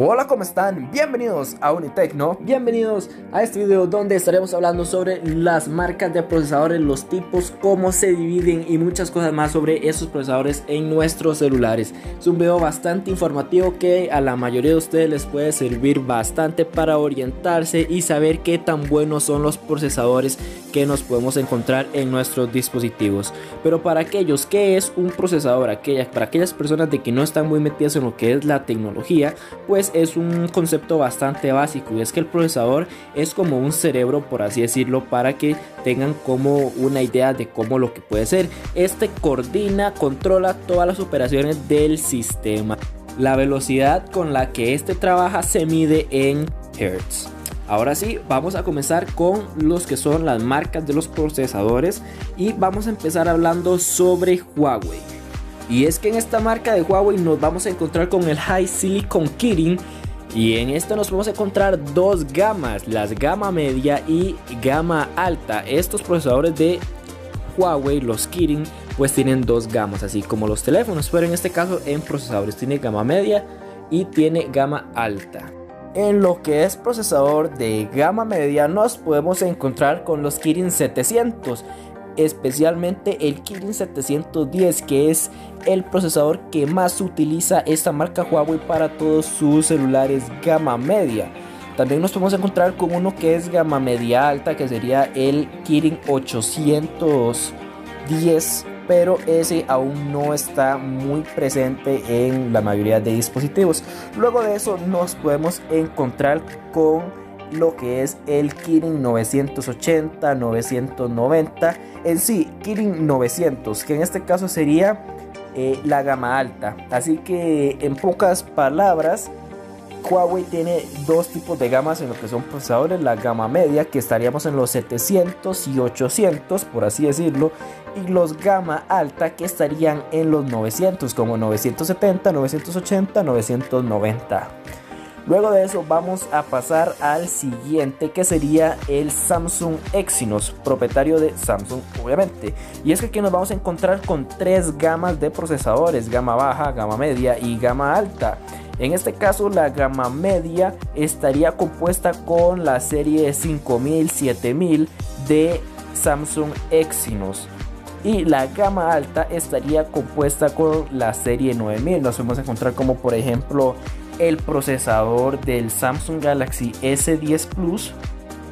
Hola, ¿cómo están? Bienvenidos a Unitecno. Bienvenidos a este video donde estaremos hablando sobre las marcas de procesadores, los tipos, cómo se dividen y muchas cosas más sobre esos procesadores en nuestros celulares. Es un video bastante informativo que a la mayoría de ustedes les puede servir bastante para orientarse y saber qué tan buenos son los procesadores que nos podemos encontrar en nuestros dispositivos. Pero para aquellos que es un procesador, aquellas, para aquellas personas de que no están muy metidas en lo que es la tecnología, pues es un concepto bastante básico y es que el procesador es como un cerebro por así decirlo para que tengan como una idea de cómo lo que puede ser. Este coordina, controla todas las operaciones del sistema. La velocidad con la que este trabaja se mide en Hertz. Ahora sí, vamos a comenzar con los que son las marcas de los procesadores y vamos a empezar hablando sobre Huawei. Y es que en esta marca de Huawei nos vamos a encontrar con el High Silicon Kirin. Y en esto nos vamos a encontrar dos gamas, las gama media y gama alta. Estos procesadores de Huawei, los Kirin, pues tienen dos gamas, así como los teléfonos. Pero en este caso en procesadores tiene gama media y tiene gama alta. En lo que es procesador de gama media nos podemos encontrar con los Kirin 700 especialmente el Kirin 710 que es el procesador que más utiliza esta marca Huawei para todos sus celulares gama media. También nos podemos encontrar con uno que es gama media alta que sería el Kirin 810 pero ese aún no está muy presente en la mayoría de dispositivos. Luego de eso nos podemos encontrar con lo que es el Kirin 980, 990, en sí Kirin 900, que en este caso sería eh, la gama alta. Así que en pocas palabras, Huawei tiene dos tipos de gamas en lo que son procesadores, la gama media que estaríamos en los 700 y 800 por así decirlo y los gama alta que estarían en los 900 como 970, 980, 990. Luego de eso vamos a pasar al siguiente que sería el Samsung Exynos, propietario de Samsung obviamente. Y es que aquí nos vamos a encontrar con tres gamas de procesadores, gama baja, gama media y gama alta. En este caso la gama media estaría compuesta con la serie 5000, 7000 de Samsung Exynos y la gama alta estaría compuesta con la serie 9000. Nos vamos a encontrar como por ejemplo el procesador del Samsung Galaxy S10 Plus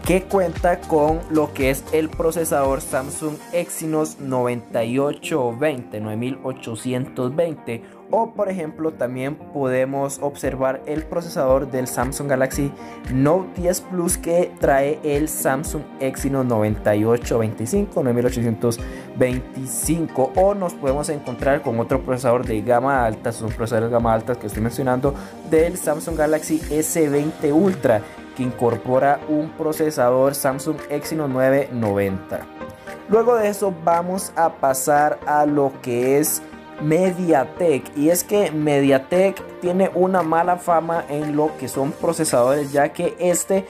que cuenta con lo que es el procesador Samsung Exynos 9820 9820 o por ejemplo también podemos observar el procesador del Samsung Galaxy Note 10 Plus que trae el Samsung Exynos 9825, 9825 o nos podemos encontrar con otro procesador de gama alta, son procesadores de gama alta que estoy mencionando del Samsung Galaxy S20 Ultra que incorpora un procesador Samsung Exynos 990. Luego de eso vamos a pasar a lo que es MediaTek y es que MediaTek tiene una mala fama en lo que son procesadores ya que este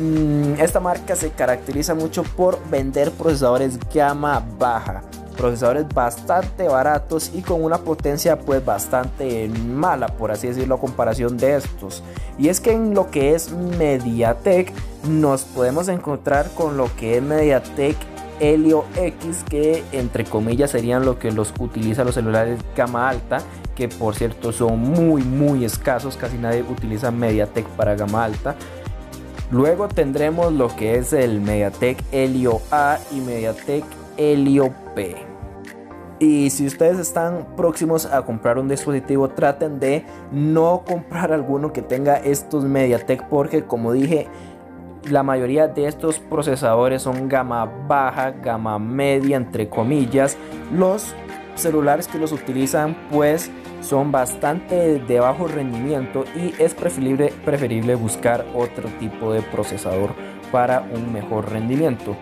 mm, esta marca se caracteriza mucho por vender procesadores gama baja procesadores bastante baratos y con una potencia pues bastante mala por así decirlo a comparación de estos. Y es que en lo que es MediaTek nos podemos encontrar con lo que es MediaTek Helio X que entre comillas serían lo que los utiliza los celulares gama alta que por cierto son muy muy escasos. Casi nadie utiliza MediaTek para gama alta. Luego tendremos lo que es el MediaTek Helio A y MediaTek Helio P y si ustedes están próximos a comprar un dispositivo traten de no comprar alguno que tenga estos MediaTek porque como dije la mayoría de estos procesadores son gama baja, gama media, entre comillas. Los celulares que los utilizan pues son bastante de bajo rendimiento y es preferible, preferible buscar otro tipo de procesador para un mejor rendimiento.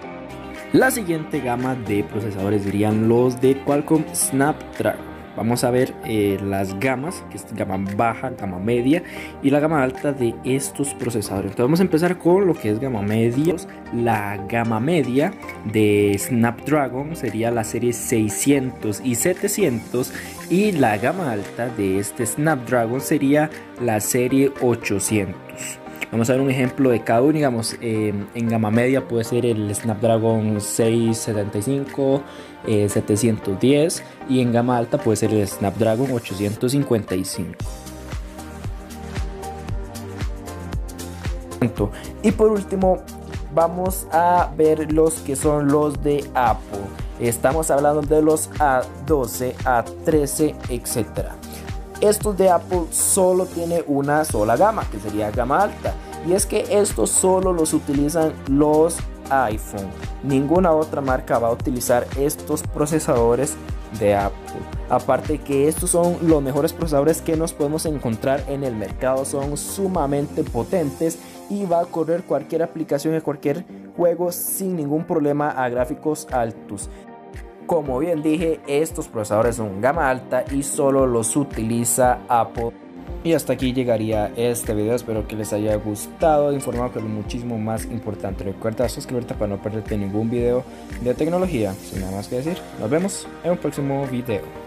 La siguiente gama de procesadores serían los de Qualcomm Snapdragon. vamos a ver eh, las gamas, que es gama baja, gama media y la gama alta de estos procesadores. Entonces vamos a empezar con lo que es gama media. La gama media de Snapdragon sería la serie 600 y 700 y la gama alta de este Snapdragon sería la serie 800. Vamos a ver un ejemplo de cada uno, digamos, eh, en gama media puede ser el Snapdragon 675, 710 eh, y en gama alta puede ser el Snapdragon 855. Y por último, vamos a ver los que son los de Apple. Estamos hablando de los A12, A13, etcétera. Estos de Apple solo tiene una sola gama, que sería gama alta. Y es que estos solo los utilizan los iPhone. Ninguna otra marca va a utilizar estos procesadores de Apple. Aparte que estos son los mejores procesadores que nos podemos encontrar en el mercado. Son sumamente potentes y va a correr cualquier aplicación y cualquier juego sin ningún problema a gráficos altos. Como bien dije, estos procesadores son gama alta y solo los utiliza Apple. Y hasta aquí llegaría este video, espero que les haya gustado, informado que es muchísimo más importante. Recuerda suscribirte para no perderte ningún video de tecnología. Sin nada más que decir, nos vemos en un próximo video.